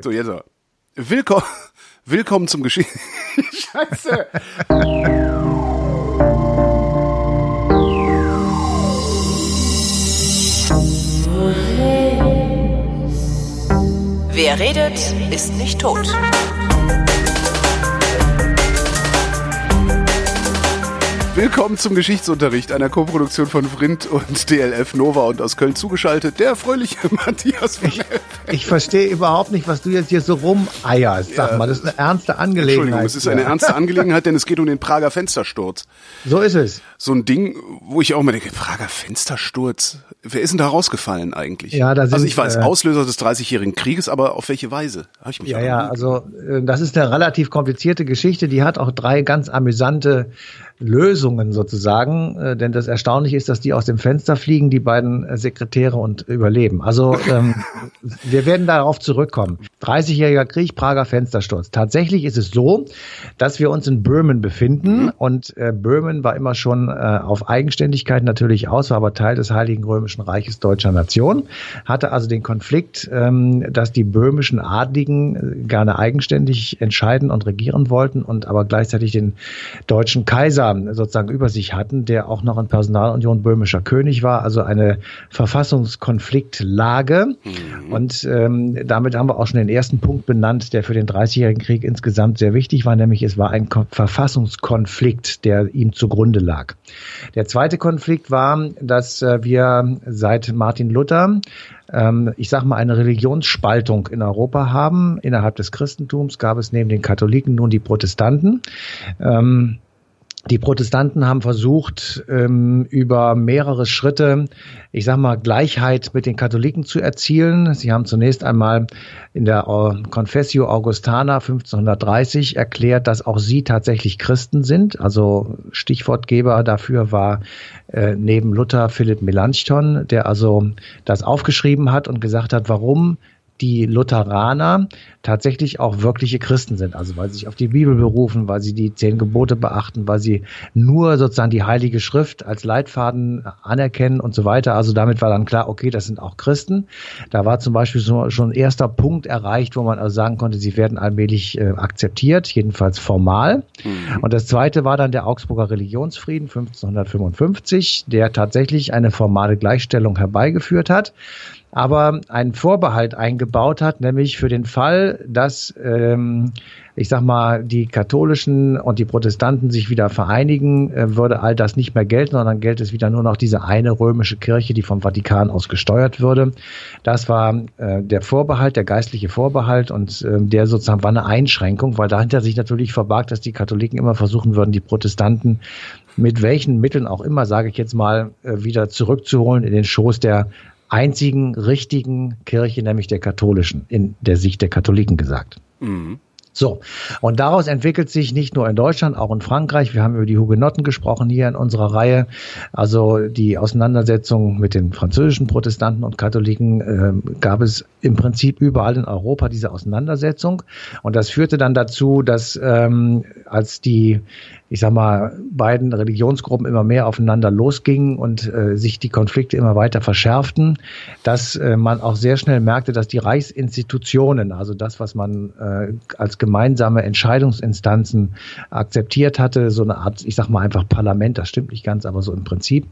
So, jetzt aber. Willkommen, willkommen zum Geschichte. Scheiße. Wer redet, ist nicht tot. Willkommen zum Geschichtsunterricht einer Koproduktion von Vrindt und DLF Nova und aus Köln zugeschaltet der fröhliche Matthias von Ich, ich verstehe überhaupt nicht, was du jetzt hier so rumeierst. Sag mal, das ist eine ernste Entschuldigung, Angelegenheit. es ist eine ernste Angelegenheit, denn es geht um den Prager Fenstersturz. So ist es. So ein Ding, wo ich auch mal denke, Prager Fenstersturz. Wer ist denn da rausgefallen eigentlich? Ja, da sind, also ich weiß, äh, Auslöser des Dreißigjährigen Krieges, aber auf welche Weise? Habe ich mich Ja, ja, also äh, das ist eine relativ komplizierte Geschichte. Die hat auch drei ganz amüsante Lösungen sozusagen. Äh, Denn das Erstaunliche ist, dass die aus dem Fenster fliegen, die beiden äh, Sekretäre und überleben. Also ähm, wir werden darauf zurückkommen. 30-jähriger Krieg, Prager Fenstersturz. Tatsächlich ist es so, dass wir uns in Böhmen befinden und äh, Böhmen war immer schon äh, auf Eigenständigkeit natürlich aus, war aber Teil des Heiligen Römischen Reiches deutscher Nation, hatte also den Konflikt, ähm, dass die böhmischen Adligen äh, gerne eigenständig entscheiden und regieren wollten und aber gleichzeitig den deutschen Kaiser sozusagen über sich hatten, der auch noch in Personalunion böhmischer König war, also eine Verfassungskonfliktlage. Und ähm, damit haben wir auch schon den ersten Punkt benannt, der für den Dreißigjährigen Krieg insgesamt sehr wichtig war, nämlich es war ein Ko Verfassungskonflikt, der ihm zugrunde lag. Der zweite Konflikt war, dass äh, wir seit Martin Luther ähm, ich sage mal, eine Religionsspaltung in Europa haben. Innerhalb des Christentums gab es neben den Katholiken nun die Protestanten. Ähm, die Protestanten haben versucht, ähm, über mehrere Schritte, ich sag mal, Gleichheit mit den Katholiken zu erzielen. Sie haben zunächst einmal in der äh, Confessio Augustana 1530 erklärt, dass auch sie tatsächlich Christen sind. Also Stichwortgeber dafür war äh, neben Luther Philipp Melanchthon, der also das aufgeschrieben hat und gesagt hat, warum die Lutheraner tatsächlich auch wirkliche Christen sind. Also weil sie sich auf die Bibel berufen, weil sie die zehn Gebote beachten, weil sie nur sozusagen die Heilige Schrift als Leitfaden anerkennen und so weiter. Also damit war dann klar, okay, das sind auch Christen. Da war zum Beispiel so, schon ein erster Punkt erreicht, wo man also sagen konnte, sie werden allmählich äh, akzeptiert, jedenfalls formal. Und das zweite war dann der Augsburger Religionsfrieden 1555, der tatsächlich eine formale Gleichstellung herbeigeführt hat aber einen Vorbehalt eingebaut hat, nämlich für den Fall, dass ähm, ich sag mal die katholischen und die Protestanten sich wieder vereinigen, äh, würde all das nicht mehr gelten, sondern gilt es wieder nur noch diese eine römische Kirche, die vom Vatikan aus gesteuert würde. Das war äh, der Vorbehalt, der geistliche Vorbehalt und äh, der sozusagen war eine Einschränkung, weil dahinter sich natürlich verbarg, dass die Katholiken immer versuchen würden, die Protestanten mit welchen Mitteln auch immer, sage ich jetzt mal, äh, wieder zurückzuholen in den Schoß der einzigen richtigen Kirche, nämlich der katholischen, in der Sicht der Katholiken gesagt. So, und daraus entwickelt sich nicht nur in Deutschland, auch in Frankreich, wir haben über die Hugenotten gesprochen hier in unserer Reihe, also die Auseinandersetzung mit den französischen Protestanten und Katholiken äh, gab es im Prinzip überall in Europa diese Auseinandersetzung. Und das führte dann dazu, dass ähm, als die ich sag mal, beiden Religionsgruppen immer mehr aufeinander losgingen und äh, sich die Konflikte immer weiter verschärften, dass äh, man auch sehr schnell merkte, dass die Reichsinstitutionen, also das, was man äh, als gemeinsame Entscheidungsinstanzen akzeptiert hatte, so eine Art, ich sag mal einfach Parlament, das stimmt nicht ganz, aber so im Prinzip,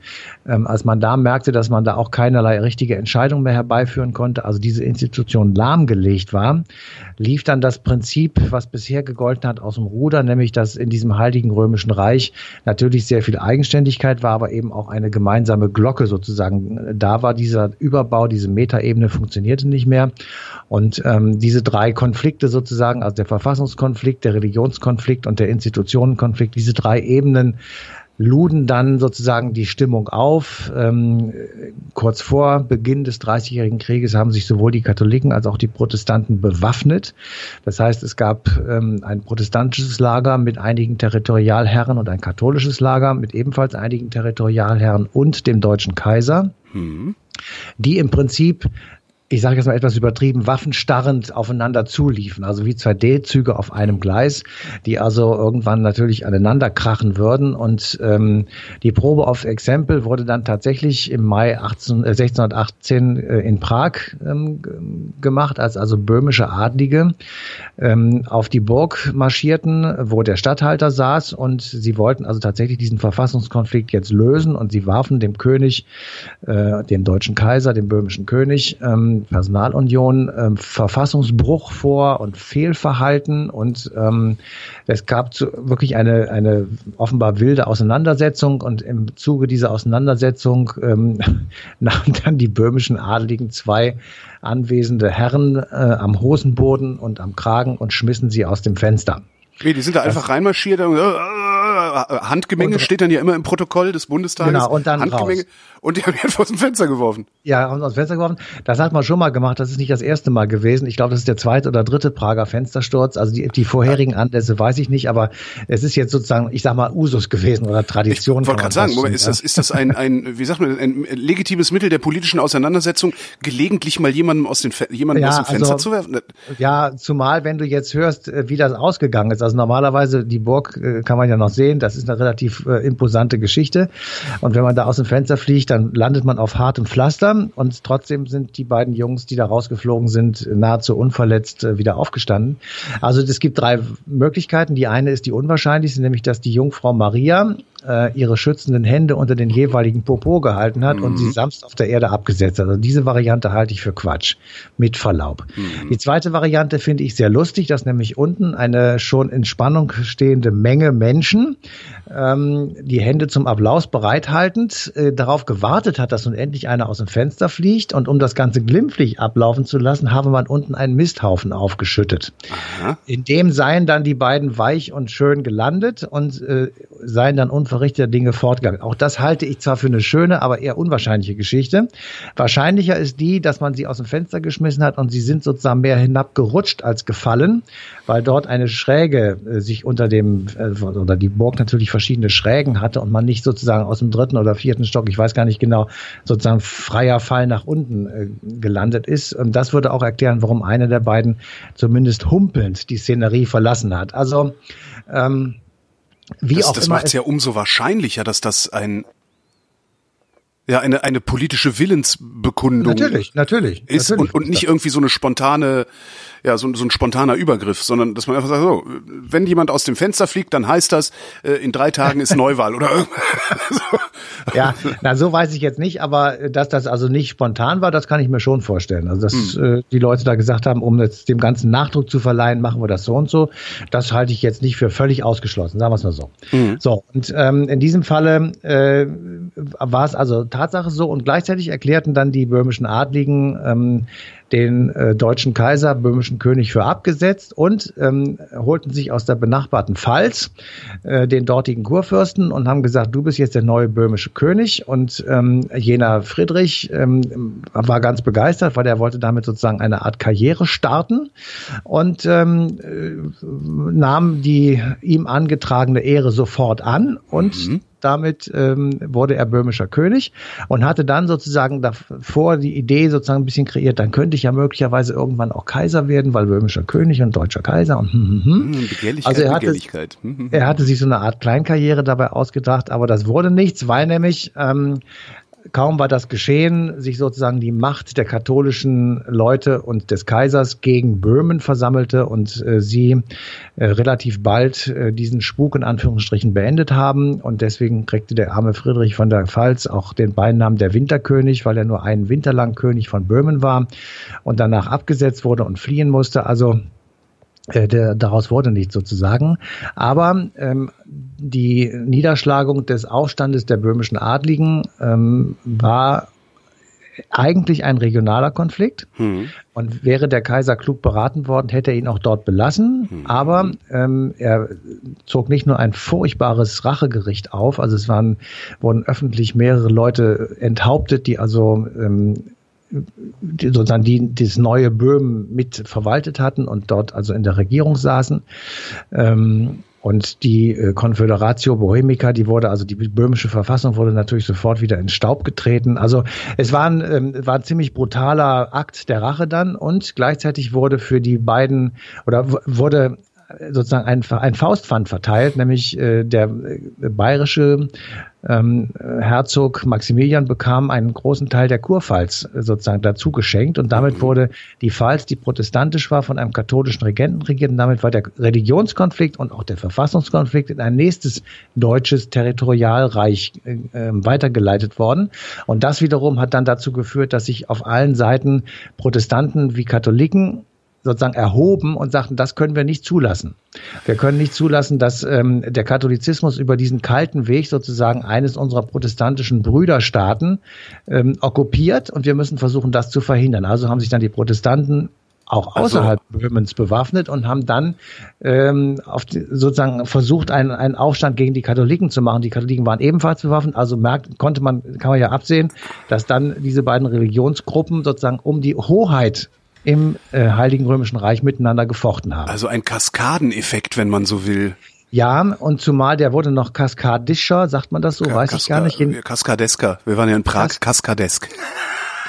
ähm, als man da merkte, dass man da auch keinerlei richtige Entscheidung mehr herbeiführen konnte, also diese Institution lahmgelegt war, lief dann das Prinzip, was bisher gegolten hat, aus dem Ruder, nämlich dass in diesem heiligen Römischen Reich natürlich sehr viel Eigenständigkeit war, aber eben auch eine gemeinsame Glocke sozusagen. Da war dieser Überbau, diese Metaebene funktionierte nicht mehr. Und ähm, diese drei Konflikte sozusagen, also der Verfassungskonflikt, der Religionskonflikt und der Institutionenkonflikt, diese drei Ebenen luden dann sozusagen die Stimmung auf. Ähm, kurz vor Beginn des Dreißigjährigen Krieges haben sich sowohl die Katholiken als auch die Protestanten bewaffnet. Das heißt, es gab ähm, ein protestantisches Lager mit einigen Territorialherren und ein katholisches Lager mit ebenfalls einigen Territorialherren und dem deutschen Kaiser, die im Prinzip ich sage jetzt mal etwas übertrieben, waffenstarrend aufeinander zuliefen, also wie zwei D-Züge auf einem Gleis, die also irgendwann natürlich aneinander krachen würden. Und ähm, die Probe auf Exempel wurde dann tatsächlich im Mai 18, äh, 1618 äh, in Prag ähm, gemacht, als also böhmische Adlige ähm, auf die Burg marschierten, wo der Statthalter saß. Und sie wollten also tatsächlich diesen Verfassungskonflikt jetzt lösen. Und sie warfen dem König, äh, dem deutschen Kaiser, dem böhmischen König, ähm, Personalunion ähm, Verfassungsbruch vor und Fehlverhalten und ähm, es gab zu, wirklich eine, eine offenbar wilde Auseinandersetzung und im Zuge dieser Auseinandersetzung ähm, nahmen dann die böhmischen Adeligen zwei anwesende Herren äh, am Hosenboden und am Kragen und schmissen sie aus dem Fenster. Nee, die sind da einfach reinmarschiert und, äh, Handgemenge und, steht dann ja immer im Protokoll des Bundestages. Genau, und dann Handgemenge. Raus. Und die haben ihn aus dem Fenster geworfen. Ja, haben aus dem Fenster geworfen. Das hat man schon mal gemacht. Das ist nicht das erste Mal gewesen. Ich glaube, das ist der zweite oder dritte Prager Fenstersturz. Also die, die vorherigen Anlässe weiß ich nicht, aber es ist jetzt sozusagen, ich sag mal, Usus gewesen oder Tradition. Ich wollte gerade sagen, Moment, ist das, ist das ein, ein, wie sagt man, ein legitimes Mittel der politischen Auseinandersetzung, gelegentlich mal jemandem aus, den, jemandem ja, aus dem Fenster also, zu werfen? Ja, zumal, wenn du jetzt hörst, äh, wie das ausgegangen ist. Also normalerweise, die Burg äh, kann man ja noch sehen. Das ist eine relativ äh, imposante Geschichte. Und wenn man da aus dem Fenster fliegt, dann landet man auf hartem Pflaster und trotzdem sind die beiden Jungs, die da rausgeflogen sind, nahezu unverletzt äh, wieder aufgestanden. Also es gibt drei Möglichkeiten. Die eine ist die unwahrscheinlichste, nämlich dass die Jungfrau Maria äh, ihre schützenden Hände unter den jeweiligen Popo gehalten hat mhm. und sie mhm. sanft auf der Erde abgesetzt hat. Also diese Variante halte ich für Quatsch, mit Verlaub. Mhm. Die zweite Variante finde ich sehr lustig, dass nämlich unten eine schon in Spannung stehende Menge Menschen ähm, die Hände zum Applaus bereithaltend äh, darauf gewartet hat, dass nun endlich einer aus dem Fenster fliegt und um das Ganze glimpflich ablaufen zu lassen, habe man unten einen Misthaufen aufgeschüttet. Aha. In dem seien dann die beiden weich und schön gelandet und äh, seien dann unverrichteter Dinge fortgegangen. Auch das halte ich zwar für eine schöne, aber eher unwahrscheinliche Geschichte. Wahrscheinlicher ist die, dass man sie aus dem Fenster geschmissen hat und sie sind sozusagen mehr hinabgerutscht als gefallen, weil dort eine Schräge äh, sich unter dem, äh, oder die Burg natürlich verschiedene Schrägen hatte und man nicht sozusagen aus dem dritten oder vierten Stock, ich weiß gar nicht genau, sozusagen freier Fall nach unten äh, gelandet ist. Und das würde auch erklären, warum einer der beiden zumindest humpelnd die Szenerie verlassen hat. Also ähm, wie das, auch das immer. Das macht es ja umso wahrscheinlicher, dass das ein ja eine eine politische Willensbekundung natürlich natürlich ist natürlich. Und, und nicht irgendwie so eine spontane ja, so, so ein spontaner Übergriff, sondern dass man einfach sagt, so, wenn jemand aus dem Fenster fliegt, dann heißt das, äh, in drei Tagen ist Neuwahl oder so. Ja, na so weiß ich jetzt nicht, aber dass das also nicht spontan war, das kann ich mir schon vorstellen. Also dass hm. äh, die Leute da gesagt haben, um jetzt dem ganzen Nachdruck zu verleihen, machen wir das so und so, das halte ich jetzt nicht für völlig ausgeschlossen, sagen wir es mal so. Hm. So, und ähm, in diesem Falle äh, war es also Tatsache so. Und gleichzeitig erklärten dann die böhmischen Adligen, ähm, den äh, deutschen Kaiser, böhmischen König für abgesetzt und ähm, holten sich aus der benachbarten Pfalz äh, den dortigen Kurfürsten und haben gesagt, du bist jetzt der neue böhmische König. Und ähm, jener Friedrich ähm, war ganz begeistert, weil er wollte damit sozusagen eine Art Karriere starten und ähm, äh, nahm die ihm angetragene Ehre sofort an und mhm damit ähm, wurde er böhmischer König und hatte dann sozusagen davor die Idee sozusagen ein bisschen kreiert, dann könnte ich ja möglicherweise irgendwann auch Kaiser werden, weil böhmischer König und deutscher Kaiser und hm, hm, hm. also er hatte, hm, hm, er hatte sich so eine Art Kleinkarriere dabei ausgedacht, aber das wurde nichts, weil nämlich ähm, kaum war das geschehen, sich sozusagen die Macht der katholischen Leute und des Kaisers gegen Böhmen versammelte und äh, sie äh, relativ bald äh, diesen Spuk in Anführungsstrichen beendet haben. Und deswegen kriegte der arme Friedrich von der Pfalz auch den Beinamen der Winterkönig, weil er nur einen Winter lang König von Böhmen war und danach abgesetzt wurde und fliehen musste. Also der, daraus wurde nichts sozusagen. Aber ähm, die Niederschlagung des Aufstandes der böhmischen Adligen ähm, war eigentlich ein regionaler Konflikt. Hm. Und wäre der Kaiser klug beraten worden, hätte er ihn auch dort belassen. Hm. Aber ähm, er zog nicht nur ein furchtbares Rachegericht auf, also es waren, wurden öffentlich mehrere Leute enthauptet, die also ähm, sozusagen die das neue Böhmen mit verwaltet hatten und dort also in der Regierung saßen. Ähm, Und die äh, Confederatio Bohemica, die wurde, also die böhmische Verfassung wurde natürlich sofort wieder in Staub getreten. Also es war ein, ähm, war ein ziemlich brutaler Akt der Rache dann und gleichzeitig wurde für die beiden oder wurde sozusagen ein, ein Faustpfand verteilt, nämlich äh, der äh, bayerische ähm, Herzog Maximilian bekam einen großen Teil der Kurpfalz äh, sozusagen dazu geschenkt und damit mhm. wurde die Pfalz, die protestantisch war, von einem katholischen Regenten regiert und damit war der Religionskonflikt und auch der Verfassungskonflikt in ein nächstes deutsches Territorialreich äh, ähm, weitergeleitet worden. Und das wiederum hat dann dazu geführt, dass sich auf allen Seiten Protestanten wie Katholiken sozusagen erhoben und sagten, das können wir nicht zulassen. Wir können nicht zulassen, dass ähm, der Katholizismus über diesen kalten Weg sozusagen eines unserer protestantischen Brüderstaaten ähm, okkupiert und wir müssen versuchen, das zu verhindern. Also haben sich dann die Protestanten auch außerhalb also. Böhmens bewaffnet und haben dann ähm, auf die, sozusagen versucht, einen, einen Aufstand gegen die Katholiken zu machen. Die Katholiken waren ebenfalls bewaffnet, also merkt, konnte man, kann man ja absehen, dass dann diese beiden Religionsgruppen sozusagen um die Hoheit im äh, Heiligen Römischen Reich miteinander gefochten haben. Also ein Kaskadeneffekt, wenn man so will. Ja, und zumal der wurde noch kaskadischer, sagt man das so, Ka weiß Kaska ich gar nicht. In Kaskadesker. Wir waren ja in Prag, Kas Kaskadesk.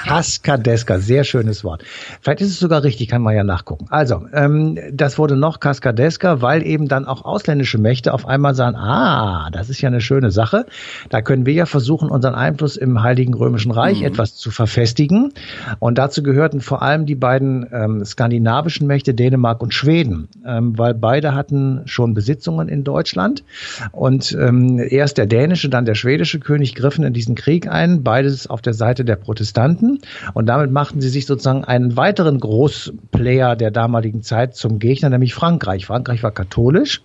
Kaskadeska, sehr schönes Wort. Vielleicht ist es sogar richtig, kann man ja nachgucken. Also, ähm, das wurde noch Kaskadeska, weil eben dann auch ausländische Mächte auf einmal sagen, ah, das ist ja eine schöne Sache. Da können wir ja versuchen, unseren Einfluss im Heiligen Römischen Reich mhm. etwas zu verfestigen. Und dazu gehörten vor allem die beiden ähm, skandinavischen Mächte Dänemark und Schweden, ähm, weil beide hatten schon Besitzungen in Deutschland. Und ähm, erst der dänische, dann der schwedische König griffen in diesen Krieg ein, beides auf der Seite der Protestanten. Protestanten. Und damit machten sie sich sozusagen einen weiteren Großplayer der damaligen Zeit zum Gegner, nämlich Frankreich. Frankreich war katholisch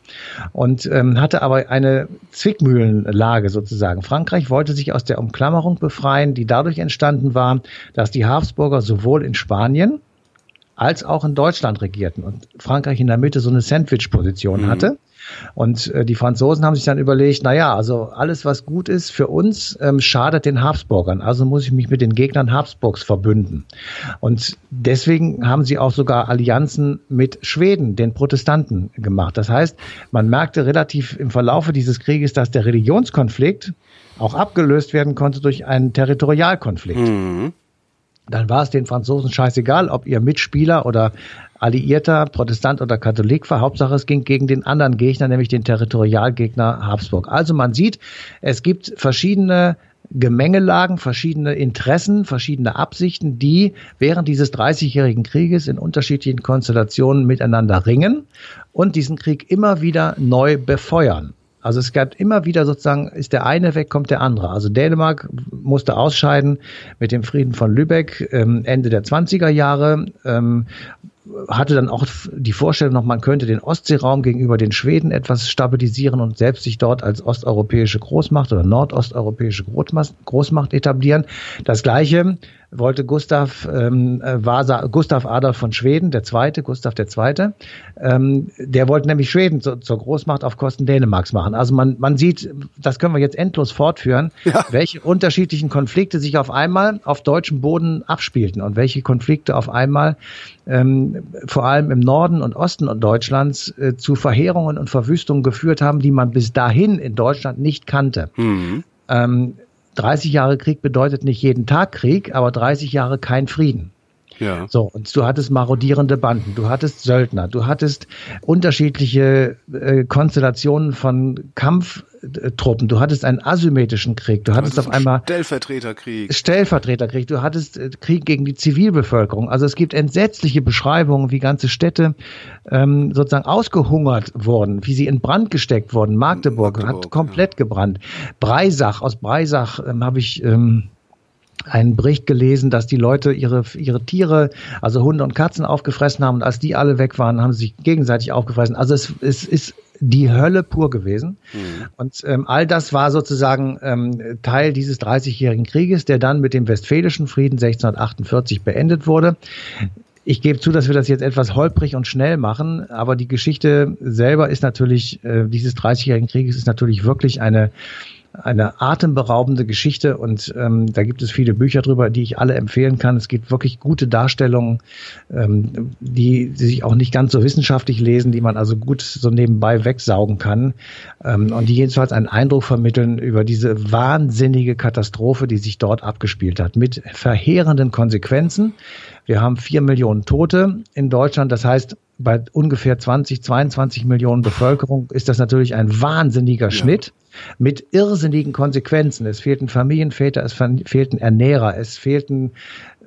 und ähm, hatte aber eine Zwickmühlenlage sozusagen. Frankreich wollte sich aus der Umklammerung befreien, die dadurch entstanden war, dass die Habsburger sowohl in Spanien als auch in Deutschland regierten und Frankreich in der Mitte so eine Sandwich-Position mhm. hatte. Und äh, die Franzosen haben sich dann überlegt, na ja, also alles, was gut ist für uns, ähm, schadet den Habsburgern. Also muss ich mich mit den Gegnern Habsburgs verbünden. Und deswegen haben sie auch sogar Allianzen mit Schweden, den Protestanten, gemacht. Das heißt, man merkte relativ im Verlaufe dieses Krieges, dass der Religionskonflikt auch abgelöst werden konnte durch einen Territorialkonflikt. Mhm dann war es den Franzosen scheißegal, ob ihr Mitspieler oder Alliierter, Protestant oder Katholik war. Hauptsache, es ging gegen den anderen Gegner, nämlich den Territorialgegner Habsburg. Also man sieht, es gibt verschiedene Gemengelagen, verschiedene Interessen, verschiedene Absichten, die während dieses 30-jährigen Krieges in unterschiedlichen Konstellationen miteinander ringen und diesen Krieg immer wieder neu befeuern. Also es gab immer wieder sozusagen, ist der eine weg, kommt der andere. Also Dänemark musste ausscheiden mit dem Frieden von Lübeck ähm, Ende der 20er Jahre. Ähm, hatte dann auch die Vorstellung noch, man könnte den Ostseeraum gegenüber den Schweden etwas stabilisieren und selbst sich dort als osteuropäische Großmacht oder nordosteuropäische Großmacht etablieren. Das Gleiche wollte Gustav ähm, äh, Vasa, Gustav Adolf von Schweden, der Zweite, Gustav der Zweite, ähm, der wollte nämlich Schweden zu, zur Großmacht auf Kosten Dänemarks machen. Also man, man sieht, das können wir jetzt endlos fortführen, ja. welche unterschiedlichen Konflikte sich auf einmal auf deutschem Boden abspielten und welche Konflikte auf einmal ähm, vor allem im Norden und Osten Deutschlands äh, zu Verheerungen und Verwüstungen geführt haben, die man bis dahin in Deutschland nicht kannte. Mhm. Ähm, 30 Jahre Krieg bedeutet nicht jeden Tag Krieg, aber 30 Jahre kein Frieden. Ja. So, und du hattest marodierende Banden, du hattest Söldner, du hattest unterschiedliche äh, Konstellationen von Kampftruppen, du hattest einen asymmetrischen Krieg, du hattest auf einmal Stellvertreterkrieg. Stellvertreterkrieg, du hattest äh, Krieg gegen die Zivilbevölkerung. Also es gibt entsetzliche Beschreibungen, wie ganze Städte ähm, sozusagen ausgehungert wurden, wie sie in Brand gesteckt wurden. Magdeburg, Magdeburg hat komplett ja. gebrannt. Breisach, aus Breisach ähm, habe ich ähm, einen Bericht gelesen, dass die Leute ihre, ihre Tiere, also Hunde und Katzen aufgefressen haben und als die alle weg waren, haben sie sich gegenseitig aufgefressen. Also es, es ist die Hölle pur gewesen. Mhm. Und ähm, all das war sozusagen ähm, Teil dieses 30-jährigen Krieges, der dann mit dem Westfälischen Frieden 1648 beendet wurde. Ich gebe zu, dass wir das jetzt etwas holprig und schnell machen, aber die Geschichte selber ist natürlich, äh, dieses 30-jährigen Krieges ist natürlich wirklich eine eine atemberaubende Geschichte und ähm, da gibt es viele Bücher drüber, die ich alle empfehlen kann. Es gibt wirklich gute Darstellungen, ähm, die, die sich auch nicht ganz so wissenschaftlich lesen, die man also gut so nebenbei wegsaugen kann ähm, und die jedenfalls einen Eindruck vermitteln über diese wahnsinnige Katastrophe, die sich dort abgespielt hat, mit verheerenden Konsequenzen. Wir haben vier Millionen Tote in Deutschland. Das heißt, bei ungefähr 20, 22 Millionen Bevölkerung ist das natürlich ein wahnsinniger ja. Schnitt mit irrsinnigen Konsequenzen. Es fehlten Familienväter, es fehlten Ernährer, es fehlten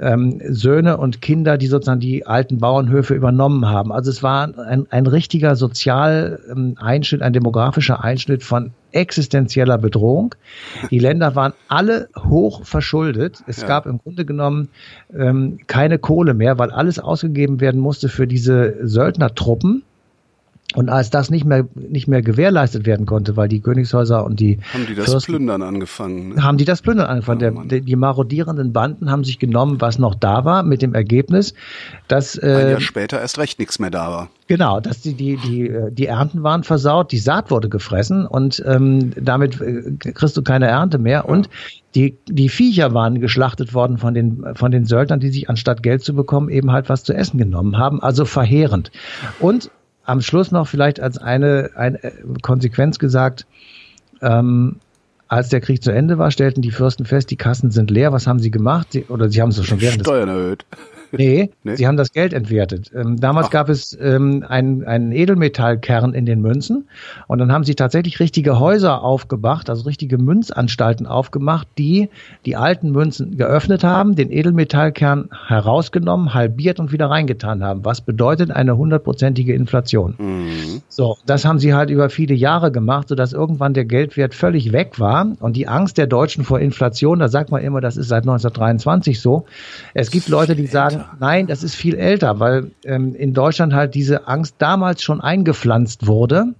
ähm, Söhne und Kinder, die sozusagen die alten Bauernhöfe übernommen haben. Also es war ein, ein richtiger Sozialeinschnitt, ein demografischer Einschnitt von existenzieller Bedrohung. Die Länder waren alle hoch verschuldet. Es ja. gab im Grunde genommen ähm, keine Kohle mehr, weil alles ausgegeben werden musste für diese Söldnertruppen. Und als das nicht mehr, nicht mehr gewährleistet werden konnte, weil die Königshäuser und die Haben die das Fürsten, Plündern angefangen? Ne? Haben die das Plündern angefangen. Oh, der, die marodierenden Banden haben sich genommen, was noch da war, mit dem Ergebnis, dass... Ein äh, Jahr später erst recht nichts mehr da war. Genau, dass die, die, die, äh, die Ernten waren versaut, die Saat wurde gefressen und ähm, damit äh, kriegst du keine Ernte mehr. Ja. Und die, die Viecher waren geschlachtet worden von den, von den Söldnern, die sich anstatt Geld zu bekommen, eben halt was zu essen genommen haben. Also verheerend. Und am Schluss noch vielleicht als eine, eine Konsequenz gesagt, ähm, als der Krieg zu Ende war, stellten die Fürsten fest, die Kassen sind leer. Was haben sie gemacht? Sie, oder sie haben es schon während Steuern erhöht. Nee, nee, sie haben das Geld entwertet. Ähm, damals Ach. gab es ähm, einen, einen Edelmetallkern in den Münzen und dann haben sie tatsächlich richtige Häuser aufgemacht, also richtige Münzanstalten aufgemacht, die die alten Münzen geöffnet haben, den Edelmetallkern herausgenommen, halbiert und wieder reingetan haben. Was bedeutet eine hundertprozentige Inflation? Mhm. So, das haben sie halt über viele Jahre gemacht, sodass irgendwann der Geldwert völlig weg war und die Angst der Deutschen vor Inflation, da sagt man immer, das ist seit 1923 so. Es gibt Leute, die sagen, Nein, das ist viel älter, weil ähm, in Deutschland halt diese Angst damals schon eingepflanzt wurde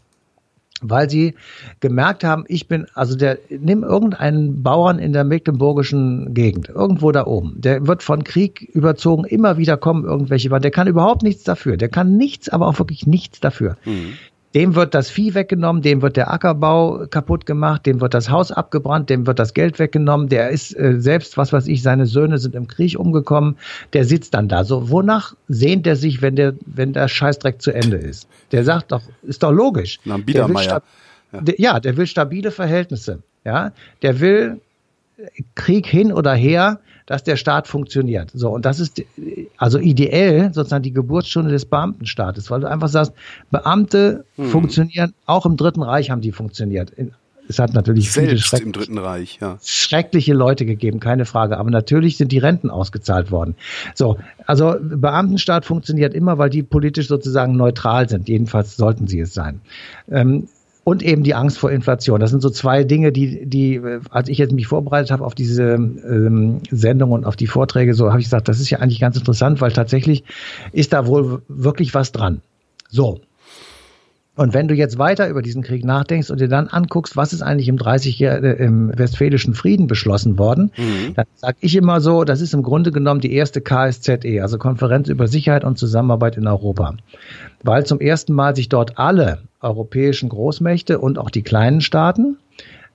weil sie gemerkt haben, ich bin, also der, nimm irgendeinen Bauern in der mecklenburgischen Gegend, irgendwo da oben, der wird von Krieg überzogen, immer wieder kommen irgendwelche, der kann überhaupt nichts dafür, der kann nichts, aber auch wirklich nichts dafür. Mhm. Dem wird das Vieh weggenommen, dem wird der Ackerbau kaputt gemacht, dem wird das Haus abgebrannt, dem wird das Geld weggenommen. Der ist äh, selbst, was weiß ich, seine Söhne sind im Krieg umgekommen. Der sitzt dann da. So, wonach sehnt der sich, wenn der, wenn der Scheißdreck zu Ende ist? Der sagt doch, ist doch logisch. Na, Biedermeier. Ja. Der, ja, der will stabile Verhältnisse. Ja, der will Krieg hin oder her dass der Staat funktioniert. So, und das ist also ideell sozusagen die Geburtsstunde des Beamtenstaates, weil du einfach sagst, Beamte hm. funktionieren, auch im Dritten Reich haben die funktioniert. Es hat natürlich Selbst viele im Dritten Reich, ja. schreckliche Leute gegeben, keine Frage. Aber natürlich sind die Renten ausgezahlt worden. So, also Beamtenstaat funktioniert immer, weil die politisch sozusagen neutral sind. Jedenfalls sollten sie es sein. Ähm, und eben die Angst vor Inflation. Das sind so zwei Dinge, die, die, als ich jetzt mich vorbereitet habe auf diese ähm, Sendung und auf die Vorträge, so habe ich gesagt, das ist ja eigentlich ganz interessant, weil tatsächlich ist da wohl wirklich was dran. So. Und wenn du jetzt weiter über diesen Krieg nachdenkst und dir dann anguckst, was ist eigentlich im 30 Jahr, äh, im Westfälischen Frieden beschlossen worden, mhm. dann sage ich immer so, das ist im Grunde genommen die erste KSZE, also Konferenz über Sicherheit und Zusammenarbeit in Europa. Weil zum ersten Mal sich dort alle europäischen Großmächte und auch die kleinen Staaten.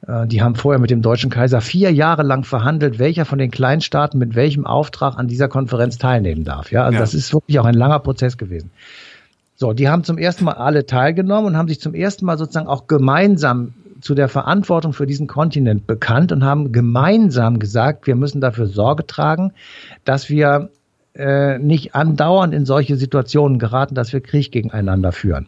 Äh, die haben vorher mit dem deutschen Kaiser vier Jahre lang verhandelt, welcher von den kleinen Staaten mit welchem Auftrag an dieser Konferenz teilnehmen darf. Ja, also ja. das ist wirklich auch ein langer Prozess gewesen. So, die haben zum ersten Mal alle teilgenommen und haben sich zum ersten Mal sozusagen auch gemeinsam zu der Verantwortung für diesen Kontinent bekannt und haben gemeinsam gesagt, wir müssen dafür Sorge tragen, dass wir äh, nicht andauernd in solche Situationen geraten, dass wir Krieg gegeneinander führen.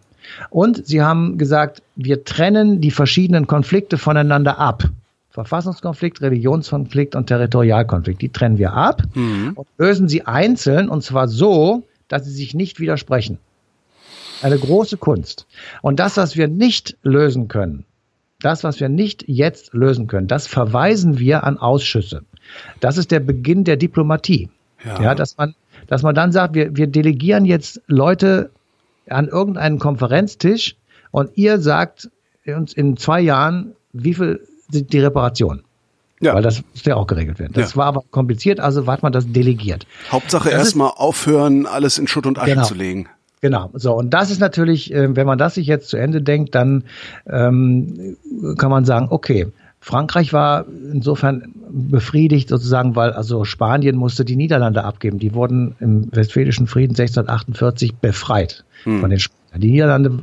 Und sie haben gesagt, wir trennen die verschiedenen Konflikte voneinander ab. Verfassungskonflikt, Religionskonflikt und Territorialkonflikt, die trennen wir ab mhm. und lösen sie einzeln und zwar so, dass sie sich nicht widersprechen. Eine große Kunst. Und das, was wir nicht lösen können, das, was wir nicht jetzt lösen können, das verweisen wir an Ausschüsse. Das ist der Beginn der Diplomatie. Ja, ja dass man, dass man dann sagt, wir, wir delegieren jetzt Leute an irgendeinen Konferenztisch und ihr sagt uns in zwei Jahren, wie viel sind die Reparationen? Ja. Weil das muss ja auch geregelt werden. Das ja. war aber kompliziert, also hat man das delegiert. Hauptsache erstmal aufhören, alles in Schutt und Asche genau. zu legen. Genau, so und das ist natürlich, äh, wenn man das sich jetzt zu Ende denkt, dann ähm, kann man sagen, okay, Frankreich war insofern befriedigt sozusagen, weil also Spanien musste die Niederlande abgeben. Die wurden im Westfälischen Frieden 1648 befreit hm. von den Spaniern. Die Niederlande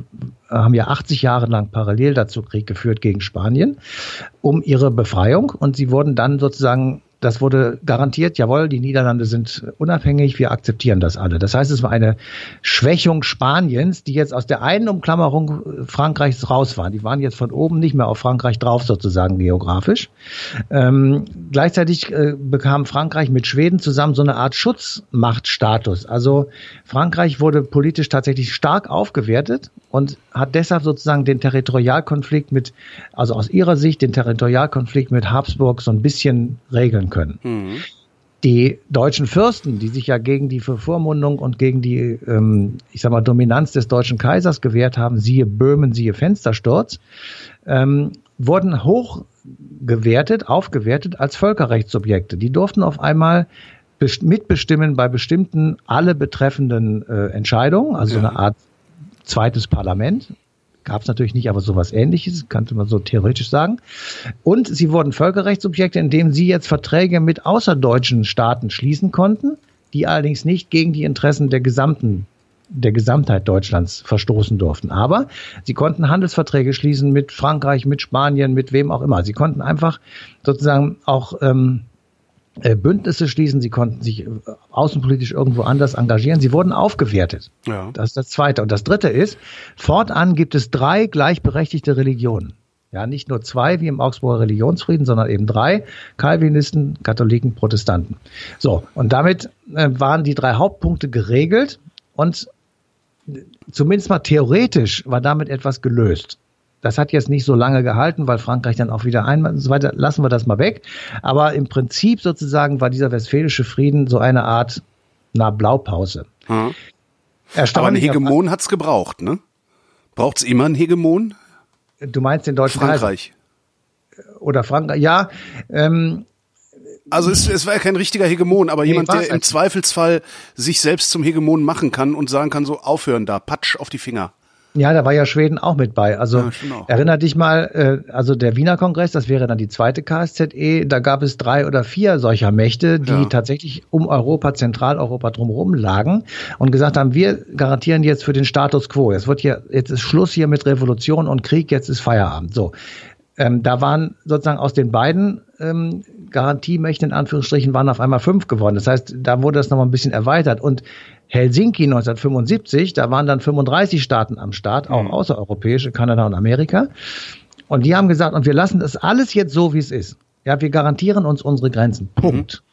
haben ja 80 Jahre lang parallel dazu Krieg geführt gegen Spanien um ihre Befreiung und sie wurden dann sozusagen das wurde garantiert, jawohl, die Niederlande sind unabhängig, wir akzeptieren das alle. Das heißt, es war eine Schwächung Spaniens, die jetzt aus der einen Umklammerung Frankreichs raus waren. Die waren jetzt von oben nicht mehr auf Frankreich drauf, sozusagen geografisch. Ähm, gleichzeitig äh, bekam Frankreich mit Schweden zusammen so eine Art Schutzmachtstatus. Also Frankreich wurde politisch tatsächlich stark aufgewertet und hat deshalb sozusagen den Territorialkonflikt mit, also aus ihrer Sicht den Territorialkonflikt mit Habsburg so ein bisschen regeln können. Mhm. Die deutschen Fürsten, die sich ja gegen die Vervormundung und gegen die, ähm, ich sag mal, Dominanz des deutschen Kaisers gewehrt haben, siehe Böhmen, siehe Fenstersturz, ähm, wurden hoch gewertet, aufgewertet als Völkerrechtssubjekte. Die durften auf einmal mitbestimmen bei bestimmten alle betreffenden äh, Entscheidungen, also ja. eine Art zweites Parlament. Gab es natürlich nicht, aber sowas ähnliches, könnte man so theoretisch sagen. Und sie wurden Völkerrechtssubjekte, indem sie jetzt Verträge mit außerdeutschen Staaten schließen konnten, die allerdings nicht gegen die Interessen der gesamten der Gesamtheit Deutschlands verstoßen durften. Aber sie konnten Handelsverträge schließen mit Frankreich, mit Spanien, mit wem auch immer. Sie konnten einfach sozusagen auch ähm, äh, Bündnisse schließen, sie konnten sich äh, außenpolitisch irgendwo anders engagieren, sie wurden aufgewertet. Ja. Das ist das Zweite. Und das Dritte ist, fortan gibt es drei gleichberechtigte Religionen. Ja, nicht nur zwei wie im Augsburger Religionsfrieden, sondern eben drei. Calvinisten, Katholiken, Protestanten. So, und damit äh, waren die drei Hauptpunkte geregelt und zumindest mal theoretisch war damit etwas gelöst. Das hat jetzt nicht so lange gehalten, weil Frankreich dann auch wieder einmal und so weiter. Lassen wir das mal weg. Aber im Prinzip sozusagen war dieser westfälische Frieden so eine Art, na, Blaupause. Hm. Aber ein Hegemon hat's gebraucht, ne? Braucht's immer einen Hegemon? Du meinst den deutschen Frankreich. Kaiser? Oder Frankreich, ja. Ähm, also es, es war ja kein richtiger Hegemon, aber nee, jemand, der im Zweifelsfall sich selbst zum Hegemon machen kann und sagen kann, so aufhören da, patsch auf die Finger. Ja, da war ja Schweden auch mit bei. Also ja, erinner dich mal, äh, also der Wiener Kongress, das wäre dann die zweite KSZE, da gab es drei oder vier solcher Mächte, die ja. tatsächlich um Europa, Zentraleuropa drumherum lagen und gesagt haben, wir garantieren jetzt für den Status quo. Es wird hier, jetzt ist Schluss hier mit Revolution und Krieg, jetzt ist Feierabend. So. Ähm, da waren sozusagen aus den beiden ähm, Garantiemächten in Anführungsstrichen waren auf einmal fünf geworden. Das heißt, da wurde das nochmal ein bisschen erweitert. Und Helsinki 1975, da waren dann 35 Staaten am Start, auch mhm. außereuropäische, Kanada und Amerika. Und die haben gesagt, und wir lassen das alles jetzt so, wie es ist. Ja, wir garantieren uns unsere Grenzen. Punkt.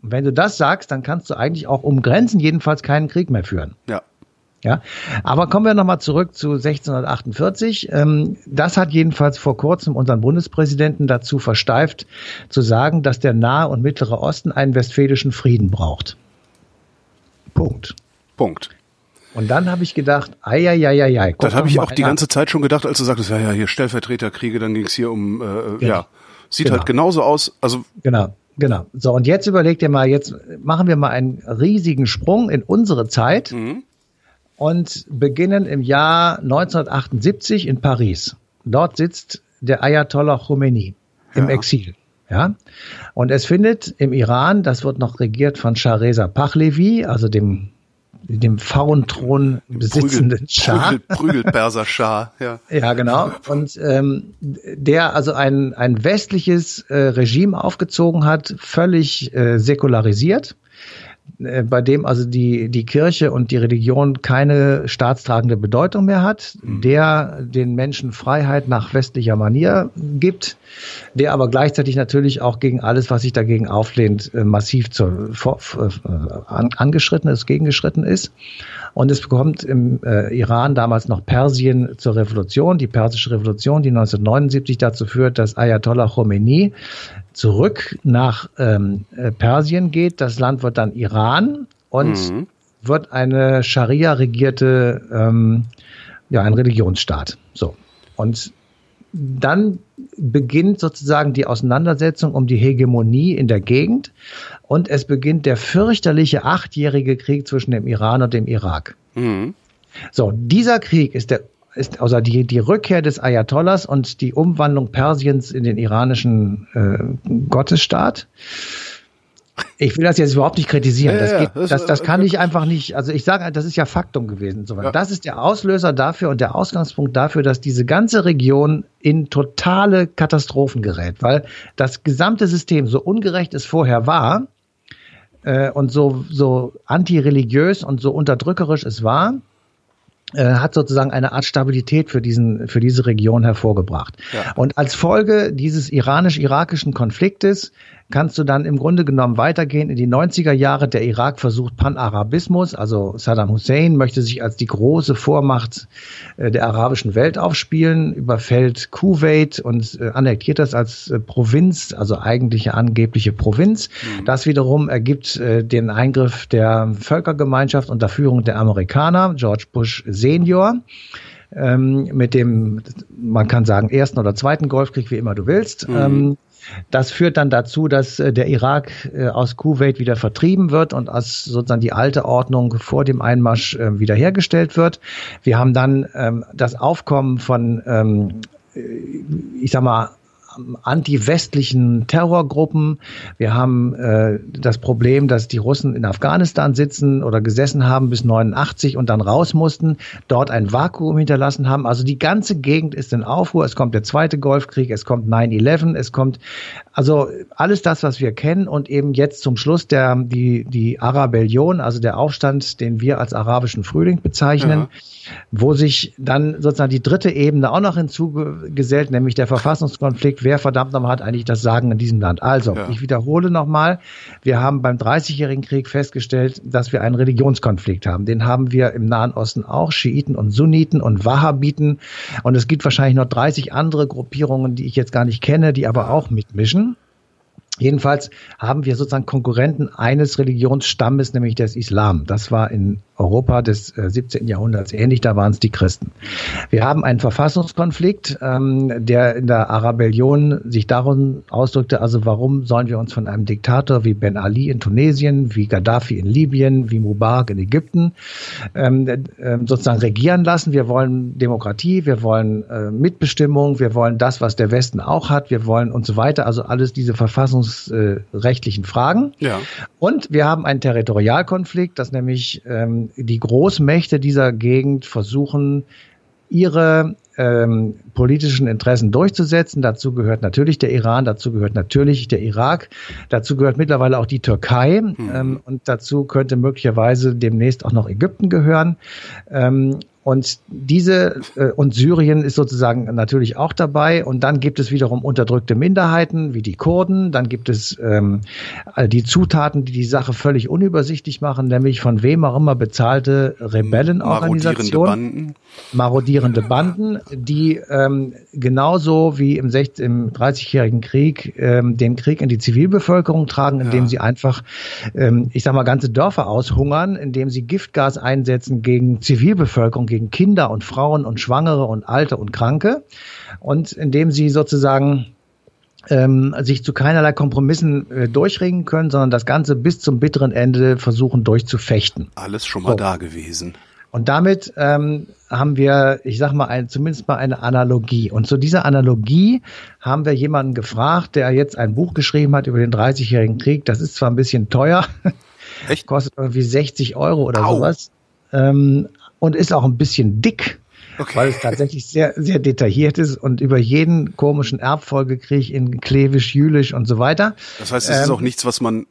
Mhm. Und wenn du das sagst, dann kannst du eigentlich auch um Grenzen jedenfalls keinen Krieg mehr führen. Ja. Ja, aber kommen wir nochmal zurück zu 1648. Ähm, das hat jedenfalls vor kurzem unseren Bundespräsidenten dazu versteift, zu sagen, dass der Nahe und Mittlere Osten einen westfälischen Frieden braucht. Punkt. Punkt. Und dann habe ich gedacht, ei, ei, ei, ei, ei. Das habe ich auch die ganze Zeit schon gedacht, als du sagtest, ja, ja, hier Stellvertreterkriege, dann ging es hier um, äh, genau. ja, sieht genau. halt genauso aus. Also genau, genau. So und jetzt überleg dir mal, jetzt machen wir mal einen riesigen Sprung in unsere Zeit mhm. und beginnen im Jahr 1978 in Paris. Dort sitzt der Ayatollah Khomeini im ja. Exil. Ja, und es findet im Iran, das wird noch regiert von Shah Reza Pahlavi, also dem dem Frauenthron besitzenden Schah. Prügel, Prügelperser Schah, ja. Ja, genau. Und ähm, der also ein, ein westliches äh, Regime aufgezogen hat, völlig äh, säkularisiert bei dem also die, die Kirche und die Religion keine staatstragende Bedeutung mehr hat, mhm. der den Menschen Freiheit nach westlicher Manier gibt, der aber gleichzeitig natürlich auch gegen alles, was sich dagegen auflehnt, äh, massiv zur, vor, äh, angeschritten ist, gegengeschritten ist. Und es bekommt im äh, Iran damals noch Persien zur Revolution, die persische Revolution, die 1979 dazu führt, dass Ayatollah Khomeini zurück nach ähm, äh, Persien geht. Das Land wird dann Iran und mhm. wird eine Scharia-regierte, ähm, ja, ein Religionsstaat. So. Und dann beginnt sozusagen die Auseinandersetzung um die Hegemonie in der Gegend und es beginnt der fürchterliche achtjährige Krieg zwischen dem Iran und dem Irak. Mhm. So, dieser Krieg ist der ist also die, die Rückkehr des Ayatollahs und die Umwandlung Persiens in den iranischen äh, Gottesstaat. Ich will das jetzt überhaupt nicht kritisieren. Das, geht, das, das kann ich einfach nicht. Also ich sage, das ist ja Faktum gewesen. Das ist der Auslöser dafür und der Ausgangspunkt dafür, dass diese ganze Region in totale Katastrophen gerät, weil das gesamte System so ungerecht es vorher war äh, und so so antireligiös und so unterdrückerisch es war, hat sozusagen eine Art Stabilität für diesen für diese Region hervorgebracht. Ja. Und als Folge dieses iranisch-irakischen Konfliktes kannst du dann im Grunde genommen weitergehen in die 90er Jahre. Der Irak versucht Panarabismus, also Saddam Hussein möchte sich als die große Vormacht äh, der arabischen Welt aufspielen, überfällt Kuwait und äh, annektiert das als äh, Provinz, also eigentliche angebliche Provinz. Mhm. Das wiederum ergibt den Eingriff der Völkergemeinschaft unter Führung der Amerikaner, George Bush Senior ähm, mit dem, man kann sagen, ersten oder zweiten Golfkrieg, wie immer du willst. Mhm. Ähm, das führt dann dazu, dass äh, der Irak äh, aus Kuwait wieder vertrieben wird und als sozusagen die alte Ordnung vor dem Einmarsch äh, wiederhergestellt wird. Wir haben dann ähm, das Aufkommen von ähm, ich sag mal, anti-westlichen Terrorgruppen. Wir haben äh, das Problem, dass die Russen in Afghanistan sitzen oder gesessen haben bis 89 und dann raus mussten, dort ein Vakuum hinterlassen haben. Also die ganze Gegend ist in Aufruhr. Es kommt der zweite Golfkrieg, es kommt 9-11, es kommt also alles das, was wir kennen und eben jetzt zum Schluss der die die Arabellion, also der Aufstand, den wir als arabischen Frühling bezeichnen. Ja wo sich dann sozusagen die dritte Ebene auch noch hinzugesellt, nämlich der Verfassungskonflikt. Wer verdammt nochmal hat eigentlich das Sagen in diesem Land? Also, ja. ich wiederhole nochmal. Wir haben beim 30-jährigen Krieg festgestellt, dass wir einen Religionskonflikt haben. Den haben wir im Nahen Osten auch. Schiiten und Sunniten und Wahhabiten. Und es gibt wahrscheinlich noch 30 andere Gruppierungen, die ich jetzt gar nicht kenne, die aber auch mitmischen. Jedenfalls haben wir sozusagen Konkurrenten eines Religionsstammes, nämlich des Islam. Das war in Europa des 17. Äh, Jahrhunderts ähnlich, da waren es die Christen. Wir haben einen Verfassungskonflikt, ähm, der in der Arabellion sich darum ausdrückte, also warum sollen wir uns von einem Diktator wie Ben Ali in Tunesien, wie Gaddafi in Libyen, wie Mubarak in Ägypten ähm, äh, sozusagen regieren lassen. Wir wollen Demokratie, wir wollen äh, Mitbestimmung, wir wollen das, was der Westen auch hat, wir wollen und so weiter, also alles diese verfassungsrechtlichen Fragen. Ja. Und wir haben einen Territorialkonflikt, das nämlich ähm, die Großmächte dieser Gegend versuchen, ihre ähm, politischen Interessen durchzusetzen. Dazu gehört natürlich der Iran, dazu gehört natürlich der Irak, dazu gehört mittlerweile auch die Türkei mhm. ähm, und dazu könnte möglicherweise demnächst auch noch Ägypten gehören. Ähm, und diese äh, und Syrien ist sozusagen natürlich auch dabei. Und dann gibt es wiederum unterdrückte Minderheiten wie die Kurden. Dann gibt es ähm, die Zutaten, die die Sache völlig unübersichtlich machen, nämlich von wem auch immer bezahlte Rebellenorganisationen, marodierende Banden, die ähm, genauso wie im, 60, im 30-jährigen Krieg ähm, den Krieg in die Zivilbevölkerung tragen, indem ja. sie einfach, ähm, ich sag mal, ganze Dörfer aushungern, indem sie Giftgas einsetzen gegen Zivilbevölkerung, gegen Kinder und Frauen und Schwangere und Alte und Kranke und indem sie sozusagen ähm, sich zu keinerlei Kompromissen äh, durchringen können, sondern das Ganze bis zum bitteren Ende versuchen durchzufechten. Alles schon mal so. da gewesen. Und damit ähm, haben wir, ich sag mal, ein, zumindest mal eine Analogie. Und zu dieser Analogie haben wir jemanden gefragt, der jetzt ein Buch geschrieben hat über den 30-jährigen Krieg. Das ist zwar ein bisschen teuer, Echt? kostet irgendwie 60 Euro oder Au. sowas. Ähm, und ist auch ein bisschen dick. Okay. Weil es tatsächlich sehr, sehr detailliert ist und über jeden komischen Erbfolgekrieg in Klevisch, Jülisch und so weiter. Das heißt, es ähm, ist auch nichts, was man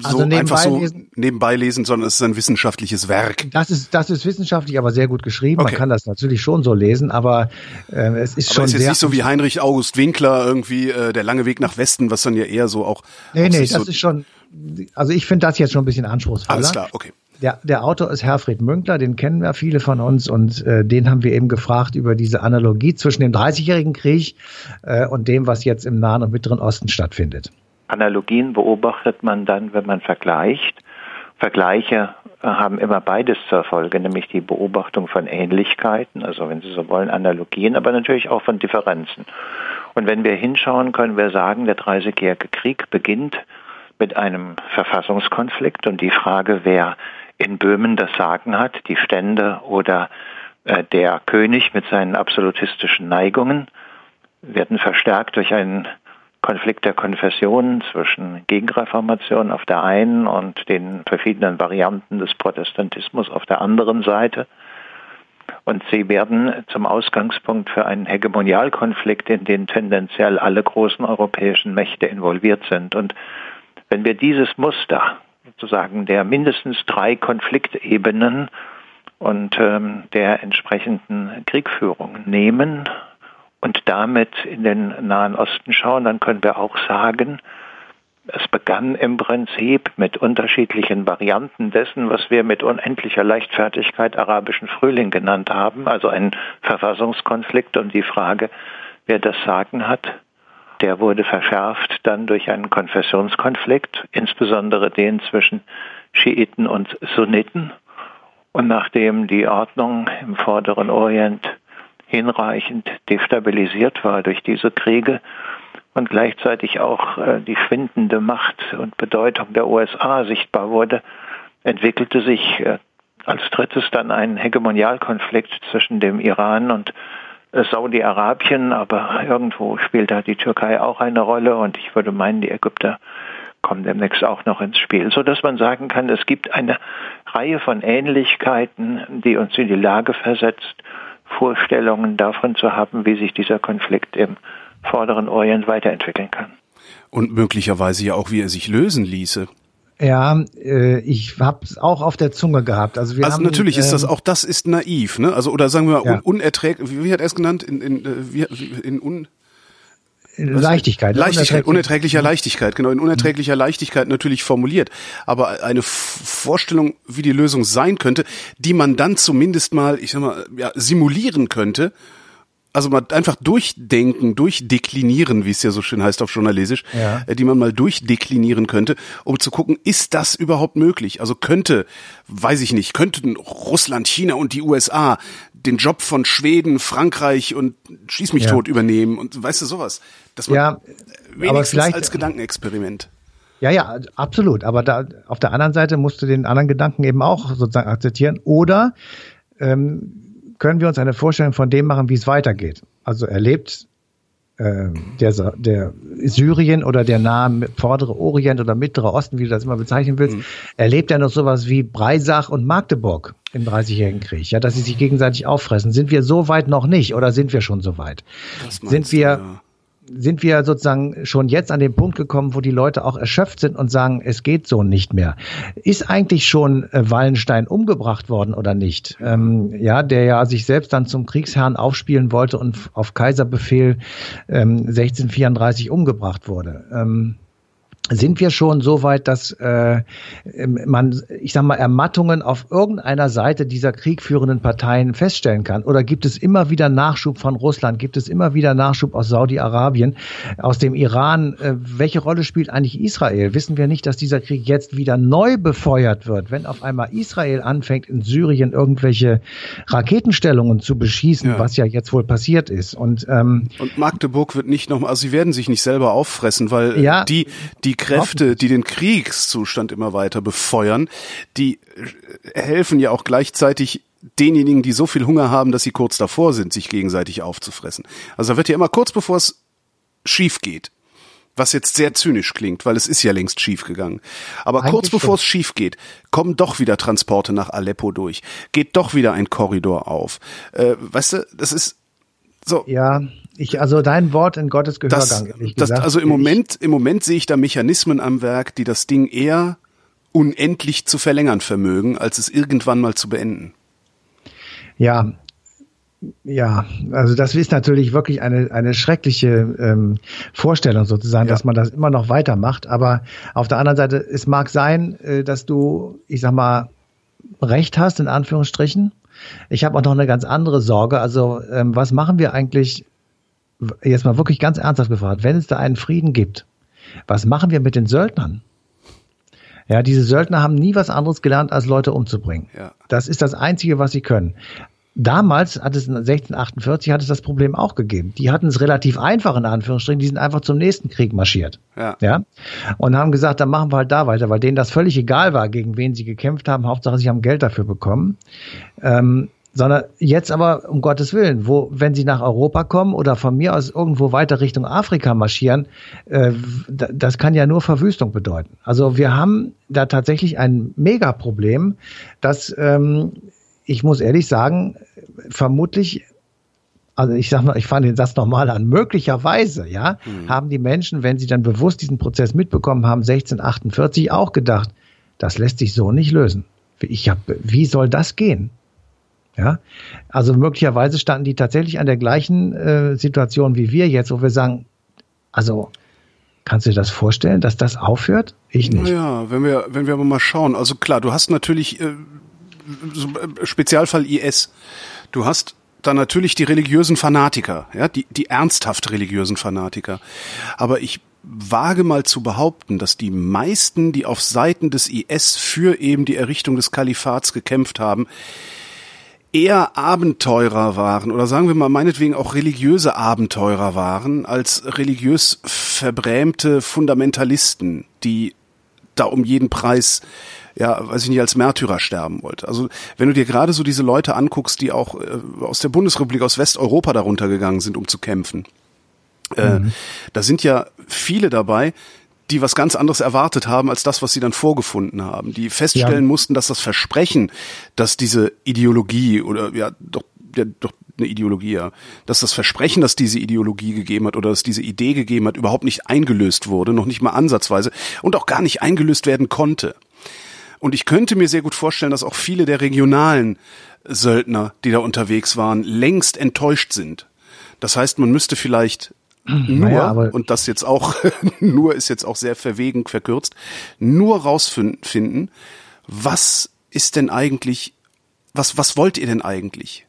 so also einfach so lesen, nebenbei lesen, sondern es ist ein wissenschaftliches Werk. Das ist, das ist wissenschaftlich, aber sehr gut geschrieben. Okay. Man kann das natürlich schon so lesen, aber äh, es ist aber schon. Es ist jetzt nicht so wie Heinrich August Winkler irgendwie äh, der lange Weg nach Westen, was dann ja eher so auch. Nee, nee, das so ist schon. Also ich finde das jetzt schon ein bisschen anspruchsvoller. Alles klar, okay. Der, der Autor ist Herfried Münkler, den kennen wir viele von uns und äh, den haben wir eben gefragt über diese Analogie zwischen dem Dreißigjährigen Krieg äh, und dem, was jetzt im Nahen und Mittleren Osten stattfindet. Analogien beobachtet man dann, wenn man vergleicht. Vergleiche äh, haben immer beides zur Folge, nämlich die Beobachtung von Ähnlichkeiten, also wenn Sie so wollen, Analogien, aber natürlich auch von Differenzen. Und wenn wir hinschauen, können wir sagen, der Dreißigjährige Krieg beginnt mit einem Verfassungskonflikt und die Frage, wer in Böhmen das Sagen hat, die Stände oder Äh, der König mit seinen absolutistischen Neigungen werden verstärkt durch einen Konflikt der Konfessionen zwischen Gegenreformation auf der einen und den verschiedenen Varianten des Protestantismus auf der anderen Seite. Und sie werden zum Ausgangspunkt für einen Hegemonialkonflikt, in den tendenziell alle großen europäischen Mächte involviert sind. Und wenn wir dieses Muster sozusagen der mindestens drei Konfliktebenen und ähm, der entsprechenden Kriegführung nehmen und damit in den Nahen Osten schauen, dann können wir auch sagen, es begann im Prinzip mit unterschiedlichen Varianten dessen, was wir mit unendlicher Leichtfertigkeit arabischen Frühling genannt haben, also ein Verfassungskonflikt um die Frage, wer das Sagen hat. Der wurde verschärft dann durch einen Konfessionskonflikt, insbesondere den zwischen Schiiten und Sunniten. Und nachdem die Ordnung im Vorderen Orient hinreichend destabilisiert war durch diese Kriege und gleichzeitig auch äh, die schwindende Macht und Bedeutung der USA sichtbar wurde, entwickelte sich äh, als drittes dann ein Hegemonialkonflikt zwischen dem Iran und Saudi-Arabien, aber irgendwo spielt da die Türkei auch eine Rolle und ich würde meinen, die Ägypter kommen demnächst auch noch ins Spiel, so dass man sagen kann, es gibt eine Reihe von Ähnlichkeiten, die uns in die Lage versetzt, Vorstellungen davon zu haben, wie sich dieser Konflikt im vorderen Orient weiterentwickeln kann. Und möglicherweise ja auch, wie er sich lösen ließe. Ja, äh, ich habe es auch auf der Zunge gehabt. Also, wir also haben, natürlich ist das ähm, auch das ist naiv, ne? Also oder sagen wir mal Ja. un unerträglich. Wie, hat er es genannt? In, in, äh, wie, in un Leichtigkeit. Leichtigkeit, unerträglich. unerträglicher Leichtigkeit, genau, in unerträglicher Leichtigkeit natürlich formuliert. Aber eine Vorstellung, wie die Lösung sein könnte, die man dann zumindest mal, ich sag mal, ja, simulieren könnte, also mal einfach durchdenken, durchdeklinieren, wie es ja so schön heißt auf Journalisisch, Ja. äh, die man mal durchdeklinieren könnte, um zu gucken, ist das überhaupt möglich? Also könnte, weiß ich nicht, könnten Russland, China und die USA den Job von Schweden, Frankreich und schieß mich Ja. tot übernehmen und weißt du sowas? Dass man Ja, aber wenigstens vielleicht- als Gedankenexperiment. Ja, ja, absolut. Aber da auf der anderen Seite musst du den anderen Gedanken eben auch sozusagen akzeptieren. Oder ähm, können wir uns eine Vorstellung von dem machen, wie es weitergeht? Also erlebt ähm, der, der Syrien oder der nahe vordere Orient oder mittlere Osten, wie du das immer bezeichnen willst, erlebt er noch sowas wie Breisach und Magdeburg im Dreißigjährigen Krieg, ja, dass sie sich gegenseitig auffressen. Sind wir so weit noch nicht oder sind wir schon so weit? Sind du, wir, ja. Sind wir sozusagen schon jetzt an den Punkt gekommen, wo die Leute auch erschöpft sind und sagen, es geht so nicht mehr. Ist eigentlich schon äh, Wallenstein umgebracht worden oder nicht? Ähm, ja, der ja sich selbst dann zum Kriegsherrn aufspielen wollte und auf Kaiserbefehl ähm, 1634 umgebracht wurde. Ähm, sind wir schon so weit, dass äh, man, ich sag mal, Ermattungen auf irgendeiner Seite dieser kriegführenden Parteien feststellen kann? Oder gibt es immer wieder Nachschub von Russland? Gibt es immer wieder Nachschub aus Saudi-Arabien, aus dem Iran? Äh, welche Rolle spielt eigentlich Israel? Wissen wir nicht, dass dieser Krieg jetzt wieder neu befeuert wird, wenn auf einmal Israel anfängt, in Syrien irgendwelche Raketenstellungen zu beschießen, Ja. was ja jetzt wohl passiert ist? Und ähm, Und Magdeburg wird nicht nochmal, also sie werden sich nicht selber auffressen, weil Ja. die, die Kräfte, die den Kriegszustand immer weiter befeuern, die äh, helfen ja auch gleichzeitig denjenigen, die so viel Hunger haben, dass sie kurz davor sind, sich gegenseitig aufzufressen. Also da wird ja immer kurz bevor es schief geht, was jetzt sehr zynisch klingt, weil es ist ja längst schief gegangen. Aber kurz Eigentlich bevor schon. es schief geht, kommen doch wieder Transporte nach Aleppo durch, geht doch wieder ein Korridor auf. Äh, weißt du, das ist so. ja, ich, also dein Wort in Gottes Das, Gehörgang, das, gesagt. also im Moment, im Moment sehe ich da Mechanismen am Werk, die das Ding eher unendlich zu verlängern vermögen, als es irgendwann mal zu beenden. Ja, ja, also das ist natürlich wirklich eine, eine schreckliche ähm, Vorstellung sozusagen, Ja. dass man das immer noch weitermacht. Aber auf der anderen Seite, es mag sein, äh, dass du, ich sag mal, Recht hast, in Anführungsstrichen. Ich habe auch noch eine ganz andere Sorge. Also, ähm, was machen wir eigentlich, jetzt mal wirklich ganz ernsthaft gefragt, wenn es da einen Frieden gibt, was machen wir mit den Söldnern? Ja, diese Söldner haben nie was anderes gelernt, als Leute umzubringen. Ja. Das ist das Einzige, was sie können. Damals hat es 1648 hat es das Problem auch gegeben. Die hatten es relativ einfach in Anführungsstrichen. Die sind einfach zum nächsten Krieg marschiert. Ja. Ja. Und haben gesagt, dann machen wir halt da weiter, weil denen das völlig egal war, gegen wen sie gekämpft haben. Hauptsache, sie haben Geld dafür bekommen. Ähm, sondern jetzt aber um Gottes Willen, wo, wenn sie nach Europa kommen oder von mir aus irgendwo weiter Richtung Afrika marschieren, äh, das kann ja nur Verwüstung bedeuten. Also wir haben da tatsächlich ein Megaproblem, dass ähm, ich muss ehrlich sagen, vermutlich also ich sag mal, ich fange den Satz nochmal an. Möglicherweise, ja, mhm. haben die Menschen, wenn sie dann bewusst diesen Prozess mitbekommen haben, 1648 auch gedacht, das lässt sich so nicht lösen. Ich hab, wie soll das gehen? Ja, also möglicherweise standen die tatsächlich an der gleichen äh, Situation wie wir jetzt, wo wir sagen, also kannst du dir das vorstellen, dass das aufhört? Ich nicht. Ja, wenn wir wenn wir aber mal schauen, also klar, du hast natürlich äh, so, äh, Spezialfall IS, du hast da natürlich die religiösen Fanatiker, ja, die die ernsthaft religiösen Fanatiker, aber ich wage mal zu behaupten, dass die meisten, die auf Seiten des IS für eben die Errichtung des Kalifats gekämpft haben, eher Abenteurer waren oder sagen wir mal meinetwegen auch religiöse Abenteurer waren als religiös verbrämte Fundamentalisten, die da um jeden Preis ja, weiß ich nicht, als Märtyrer sterben wollte. Also wenn du dir gerade so diese Leute anguckst, die auch äh, aus der Bundesrepublik, aus Westeuropa darunter gegangen sind, um zu kämpfen, äh, mhm. da sind ja viele dabei, die was ganz anderes erwartet haben als das, was sie dann vorgefunden haben, die feststellen ja. mussten, dass das Versprechen, dass diese Ideologie oder ja doch, ja, doch eine Ideologie, ja, dass das Versprechen, dass diese Ideologie gegeben hat oder dass diese Idee gegeben hat, überhaupt nicht eingelöst wurde, noch nicht mal ansatzweise und auch gar nicht eingelöst werden konnte. Und ich könnte mir sehr gut vorstellen, dass auch viele der regionalen Söldner, die da unterwegs waren, längst enttäuscht sind. Das heißt, man müsste vielleicht nur, naja, und das jetzt auch, nur ist jetzt auch sehr verwegen verkürzt, nur rausfinden, was ist denn eigentlich, was, was wollt ihr denn eigentlich?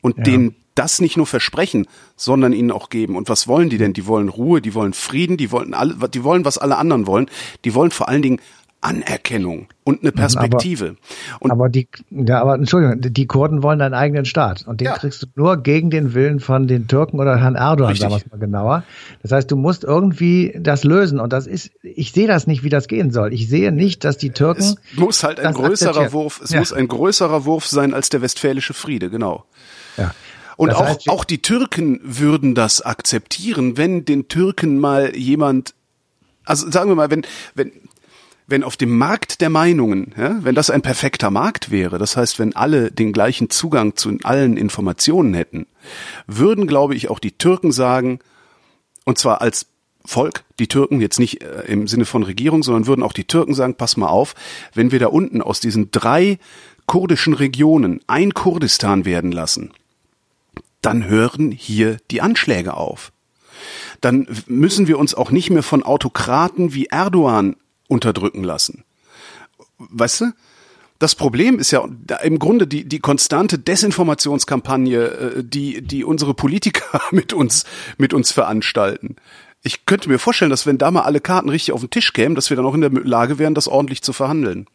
Und ja. denen das nicht nur versprechen, sondern ihnen auch geben. Und was wollen die denn? Die wollen Ruhe, die wollen Frieden, die wollen alle, die wollen, was alle anderen wollen. Die wollen vor allen Dingen Anerkennung und eine Perspektive. Aber, aber, die, ja, aber Entschuldigung, die Kurden wollen einen eigenen Staat und den ja. kriegst du nur gegen den Willen von den Türken oder Herrn Erdogan, Richtig. sagen wir mal genauer. Das heißt, du musst irgendwie das lösen und das ist, ich sehe das nicht, wie das gehen soll. Ich sehe nicht, dass die Türken. Es muss halt ein größerer Wurf, es ja. muss ein größerer Wurf sein als der westfälische Friede, genau. Ja. Und das auch, auch die Türken würden das akzeptieren, wenn den Türken mal jemand also sagen wir mal, wenn, wenn, wenn auf dem Markt der Meinungen, ja, wenn das ein perfekter Markt wäre, das heißt, wenn alle den gleichen Zugang zu allen Informationen hätten, würden, glaube ich, auch die Türken sagen, und zwar als Volk, die Türken, jetzt nicht äh, im Sinne von Regierung, sondern würden auch die Türken sagen, pass mal auf, wenn wir da unten aus diesen drei kurdischen Regionen ein Kurdistan werden lassen, dann hören hier die Anschläge auf. Dann müssen wir uns auch nicht mehr von Autokraten wie Erdogan unterdrücken lassen. Weißt du? Das Problem ist ja im Grunde die, die konstante Desinformationskampagne, äh, die, die unsere Politiker mit uns, mit uns veranstalten. Ich könnte mir vorstellen, dass wenn da mal alle Karten richtig auf den Tisch kämen, dass wir dann auch in der Lage wären, das ordentlich zu verhandeln.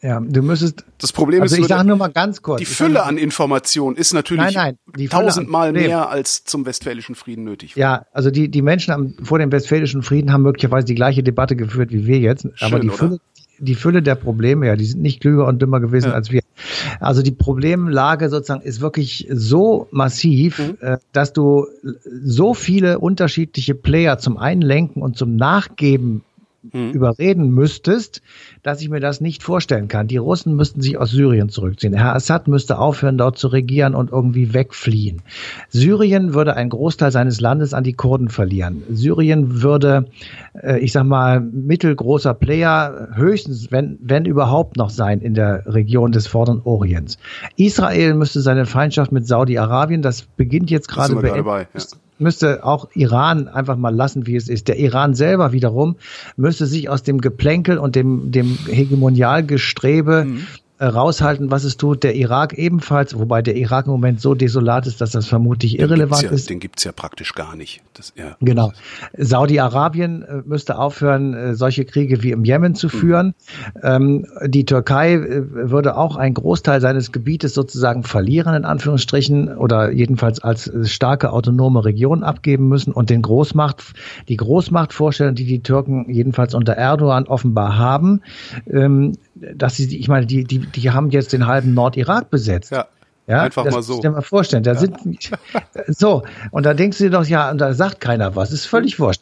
Ja, du müsstest. Das Problem also ist, ich sage nur mal ganz kurz. Die Fülle an Informationen ist natürlich nein, nein, tausendmal mehr als zum Westfälischen Frieden nötig war. Ja, also die die Menschen haben, vor dem Westfälischen Frieden haben möglicherweise die gleiche Debatte geführt wie wir jetzt, Schön, aber die Fülle, die Fülle der Probleme, ja, die sind nicht klüger und dümmer gewesen ja. als wir. Also die Problemlage sozusagen ist wirklich so massiv, mhm. äh, dass du so viele unterschiedliche Player zum Einlenken und zum Nachgeben mhm. überreden müsstest, dass ich mir das nicht vorstellen kann. Die Russen müssten sich aus Syrien zurückziehen. Herr Assad müsste aufhören, dort zu regieren und irgendwie wegfliehen. Syrien würde einen Großteil seines Landes an die Kurden verlieren. Syrien würde, äh, ich sag mal, mittelgroßer Player höchstens, wenn, wenn überhaupt noch sein in der Region des Vorderen Orients. Israel müsste seine Feindschaft mit Saudi-Arabien, das beginnt jetzt gerade bei, ja müsste auch Iran einfach mal lassen, wie es ist. Der Iran selber wiederum müsste sich aus dem Geplänkel und dem, dem Hegemonialgestrebe mhm raushalten, was es tut. Der Irak ebenfalls, wobei der Irak im Moment so desolat ist, dass das vermutlich den irrelevant ja, ist. Den gibt's ja praktisch gar nicht. Das, ja. Genau. Saudi-Arabien äh, müsste aufhören, äh, solche Kriege wie im Jemen zu hm. führen. Mhm. Ähm, die Türkei äh, würde auch einen Großteil seines Gebietes sozusagen verlieren, in Anführungsstrichen, oder jedenfalls als äh, starke autonome Region abgeben müssen und den Großmacht, die Großmachtvorstellung, die die Türken jedenfalls unter Erdogan offenbar haben, ähm, dass sie, ich meine, die, die, die haben jetzt den halben Nordirak besetzt. Ja. Ja, Einfach das mal so. musst du dir mal vorstellen. Da sind so und da denkst du dir doch ja, und da sagt keiner was. ist völlig wurscht.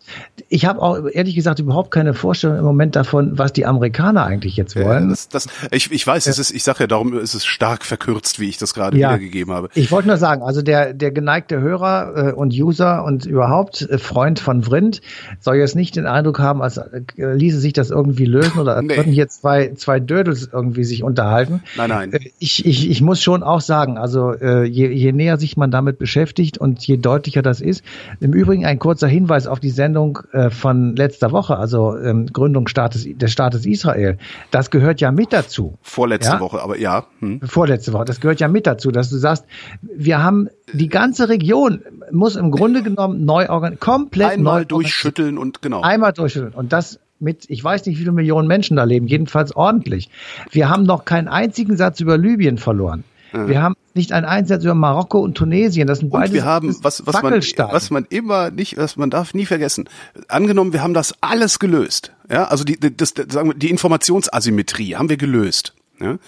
Ich habe auch ehrlich gesagt überhaupt keine Vorstellung im Moment davon, was die Amerikaner eigentlich jetzt Ja, wollen. das, das, ich, ich weiß, es ist, ich sage ja, darum ist es stark verkürzt, wie ich das gerade Ja. wiedergegeben habe. Ich wollte nur sagen, also der, der geneigte Hörer äh, und User und überhaupt äh, Freund von Vrind soll jetzt nicht den Eindruck haben, als äh, ließe sich das irgendwie lösen oder Nee. würden hier zwei, zwei Dödels irgendwie sich unterhalten. Nein, nein. Äh, Ich, ich, ich muss schon auch sagen, also äh, je, je näher sich man damit beschäftigt und je deutlicher das ist. Im Übrigen ein kurzer Hinweis auf die Sendung äh, von letzter Woche, also ähm, Gründung Staates, des Staates Israel. Das gehört ja mit dazu. Vorletzte Ja? Woche, aber ja. Hm. Vorletzte Woche. Das gehört ja mit dazu, dass du sagst, wir haben die ganze Region muss im Grunde genommen neu organisieren, komplett Einmal neu durchschütteln und genau. Einmal durchschütteln. Und das mit, ich weiß nicht, wie viele Millionen Menschen da leben, jedenfalls ordentlich. Wir haben noch keinen einzigen Satz über Libyen verloren. Wir haben nicht einen einzigen Satz über Marokko und Tunesien. Das sind Und beides wir haben, was, was, man, was man immer nicht, was man darf nie vergessen. Angenommen, wir haben das alles gelöst. Ja, also die, das, sagen wir, die Informationsasymmetrie haben wir gelöst. Ja?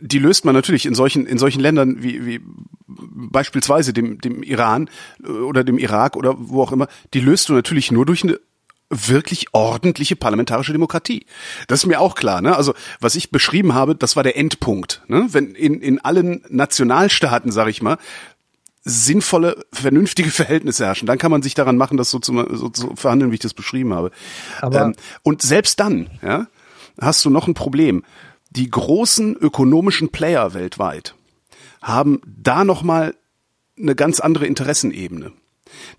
Die löst man natürlich in solchen, in solchen Ländern wie, wie beispielsweise dem, dem Iran äh, oder dem Irak oder wo auch immer. Die löst du natürlich nur durch eine wirklich ordentliche parlamentarische Demokratie. Das ist mir auch klar. Ne? Also was ich beschrieben habe, das war der Endpunkt. Ne? Wenn in, in allen Nationalstaaten, sag ich mal, sinnvolle, vernünftige Verhältnisse herrschen, dann kann man sich daran machen, das so zu, so zu verhandeln, wie ich das beschrieben habe. Aber- ähm, und selbst dann, ja, hast du noch ein Problem. Die großen ökonomischen Player weltweit haben da noch mal eine ganz andere Interessenebene.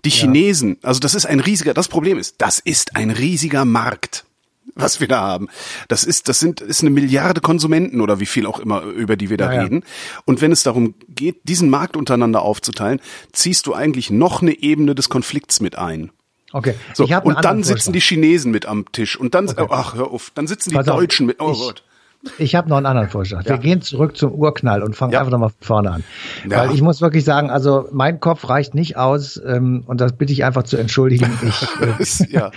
Die Chinesen, also das ist ein riesiger, das Problem ist, das ist ein riesiger Markt, was wir da haben. Das ist, das sind, ist eine Milliarde Konsumenten oder wie viel auch immer, über die wir da Ja, ja. reden. Und wenn es darum geht, diesen Markt untereinander aufzuteilen, ziehst du eigentlich noch eine Ebene des Konflikts mit ein. Okay. So, und dann sitzen die Chinesen mit am Tisch und dann, ach, hör auf, dann sitzen die Pass auf, Deutschen mit, oh ich- Gott. Ich habe noch einen anderen Vorschlag. Wir Ja. gehen zurück zum Urknall und fangen Ja. einfach nochmal von vorne an. Ja. Weil ich muss wirklich sagen, also mein Kopf reicht nicht aus ähm, und das bitte ich einfach zu entschuldigen. Ich, äh, ja.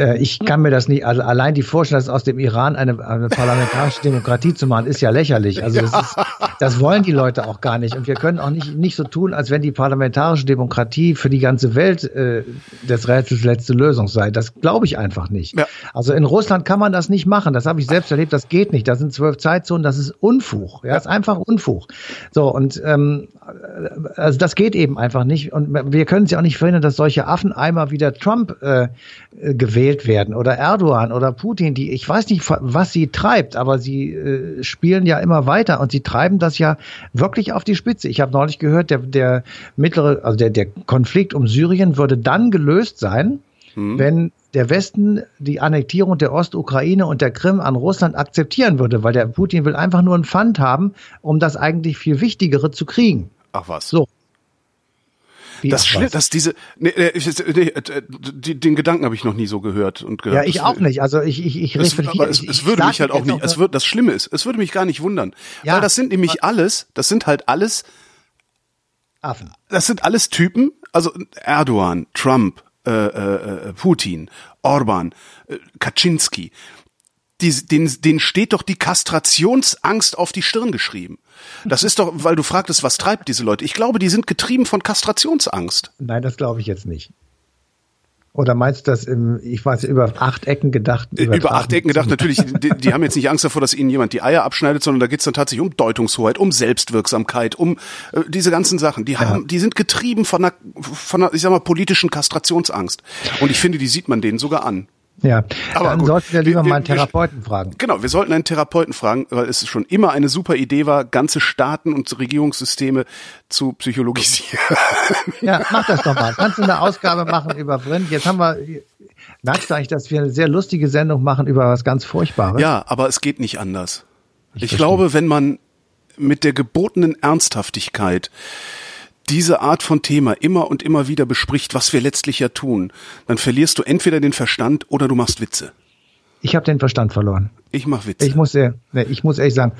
Äh, ich kann mir das nicht, also allein die Vorstellung, dass aus dem Iran eine, eine parlamentarische Demokratie zu machen, ist ja lächerlich. Also das, ist, das wollen die Leute auch gar nicht. Und wir können auch nicht, nicht so tun, als wenn die parlamentarische Demokratie für die ganze Welt äh, des Rätsels letzte Lösung sei. Das glaube ich einfach nicht. Ja. Also in Russland kann man das nicht machen. Das habe ich selbst erlebt. Das geht nicht. Das sind zwölf Zeitzonen. Das ist Unfug. Ja, das ist einfach Unfug. So und ähm, also das geht eben einfach nicht. Und wir können es ja auch nicht verhindern, dass solche Affeneimer wie der Trump äh, äh, gewählt werden oder Erdogan oder Putin, die ich weiß nicht, was sie treibt, aber sie äh, spielen ja immer weiter und sie treiben das ja wirklich auf die Spitze. Ich habe neulich gehört, der, der mittlere, also der, der Konflikt um Syrien würde dann gelöst sein, wenn der Westen die Annektierung der Ostukraine und der Krim an Russland akzeptieren würde, weil der Putin will einfach nur ein Pfand haben, um das eigentlich viel Wichtigere zu kriegen. Ach was. So. Wie Das schlimm, dass diese, nee, ich- nee, äh, den Gedanken habe ich noch nie so gehört und gehört. Ja, ich Das- auch nicht. Also ich, ich, ich Es, aber es, es würde mich halt auch nicht, es wird, das Schlimme ist, es würde mich gar nicht wundern. Ja, weil das sind nämlich alles, das sind halt alles, Affen. das sind alles Typen, also Erdogan, Trump, äh, äh, äh, Putin, Orban, äh, Kaczynski, die, denen, denen steht doch die Kastrationsangst auf die Stirn geschrieben. Das ist doch, weil du fragtest, was treibt diese Leute? Ich glaube, die sind getrieben von Kastrationsangst. Nein, das glaube ich jetzt nicht. Oder meinst du das im, ich weiß, über acht Ecken gedacht? Über übertragen? acht Ecken gedacht, natürlich, die, die haben jetzt nicht Angst davor, dass ihnen jemand die Eier abschneidet, sondern da geht's dann tatsächlich um Deutungshoheit, um Selbstwirksamkeit, um äh, diese ganzen Sachen. Die haben, die sind getrieben von einer, von einer, ich sag mal, politischen Kastrationsangst. Und ich finde, die sieht man denen sogar an. Ja, Aber dann gut. sollten wir lieber Wir- mal einen wir- Therapeuten fragen. Genau, wir sollten einen Therapeuten fragen, weil es schon immer eine super Idee war, ganze Staaten und Regierungssysteme zu psychologisieren. Ja, mach das doch mal. Kannst du eine Ausgabe machen über Vrind? Jetzt haben wir, merkst du eigentlich, dass wir eine sehr lustige Sendung machen über was ganz Furchtbares? Ja, aber es geht nicht anders. Ich, verstehe. glaube, wenn man mit der gebotenen Ernsthaftigkeit diese Art von Thema immer und immer wieder bespricht, was wir letztlich ja tun, dann verlierst du entweder den Verstand oder du machst Witze. Ich habe den Verstand verloren. Ich mach Witze. Ich muss, sehr, nee, ich muss ehrlich sagen,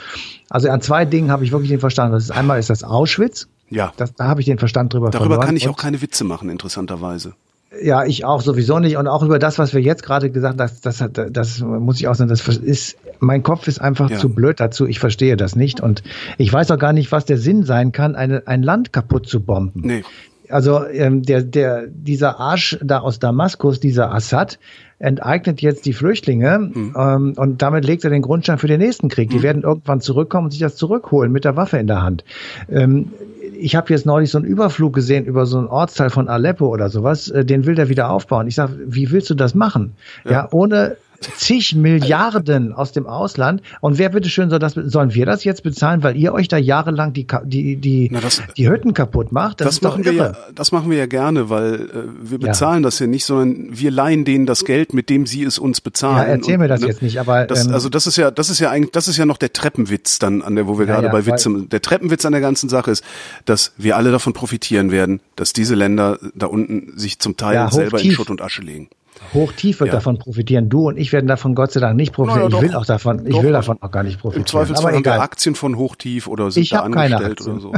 also an zwei Dingen habe ich wirklich den Verstand. Das ist einmal ist das Auschwitz. ja, Das, da habe ich den Verstand drüber, darüber verloren. kann ich auch keine Witze machen, interessanterweise. Ja, ich auch sowieso nicht. Und auch über das, was wir jetzt gerade gesagt haben, das, das, das, muss ich auch sagen, das ist, mein Kopf ist einfach ja. zu blöd dazu. Ich verstehe das nicht. Und ich weiß auch gar nicht, was der Sinn sein kann, eine, ein Land kaputt zu bomben. Nee. Also ähm, der, der, dieser Arsch da aus Damaskus, dieser Assad, enteignet jetzt die Flüchtlinge mhm. ähm, und damit legt er den Grundstein für den nächsten Krieg. Die mhm. werden irgendwann zurückkommen und sich das zurückholen mit der Waffe in der Hand. Ähm, ich habe jetzt neulich so einen Überflug gesehen über so einen Ortsteil von Aleppo oder sowas, äh, den will der wieder aufbauen. Ich sage, wie willst du das machen? Ja, ja ohne zig Milliarden aus dem Ausland. Und wer bitteschön soll das, sollen wir das jetzt bezahlen, weil ihr euch da jahrelang die, die, die, Na das, die Hütten kaputt macht? Das, das machen wir ja, das machen wir ja gerne, weil äh, wir bezahlen ja. das ja nicht, sondern wir leihen denen das Geld, mit dem sie es uns bezahlen. Ja, erzähl mir das ne, jetzt nicht, aber. Das, ähm, also das ist ja, das ist ja eigentlich, das ist ja noch der Treppenwitz dann an der, wo wir ja, gerade ja, bei Witze, der Treppenwitz an der ganzen Sache ist, dass wir alle davon profitieren werden, dass diese Länder da unten sich zum Teil selber in Schutt und Asche legen. Hochtief wird ja. davon profitieren. Du und ich werden davon Gott sei Dank nicht profitieren. Naja, ich will auch davon, ich will davon auch gar nicht profitieren. Im Zweifelsfall haben wir Aktien von Hochtief oder sind ich da angestellt oder so.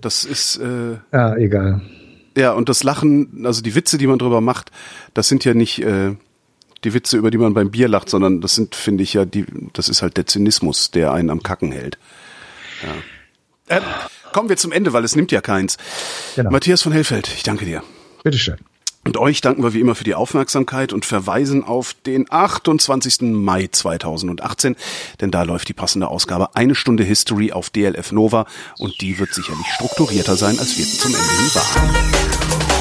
Das ist äh, ja egal. Ja und das Lachen, also die Witze, die man drüber macht, das sind ja nicht äh, die Witze, über die man beim Bier lacht, sondern das sind, finde ich ja, die, das ist halt der Zynismus, der einen am Kacken hält. Ja. Äh, kommen wir zum Ende, weil es nimmt ja keins. Genau. Matthias von Hellfeld, ich danke dir. Bitteschön. Und euch danken wir wie immer für die Aufmerksamkeit und verweisen auf den 28. Mai 2018, denn da läuft die passende Ausgabe Eine Stunde History auf DLF Nova und die wird sicherlich strukturierter sein, als wir zum Ende hin waren.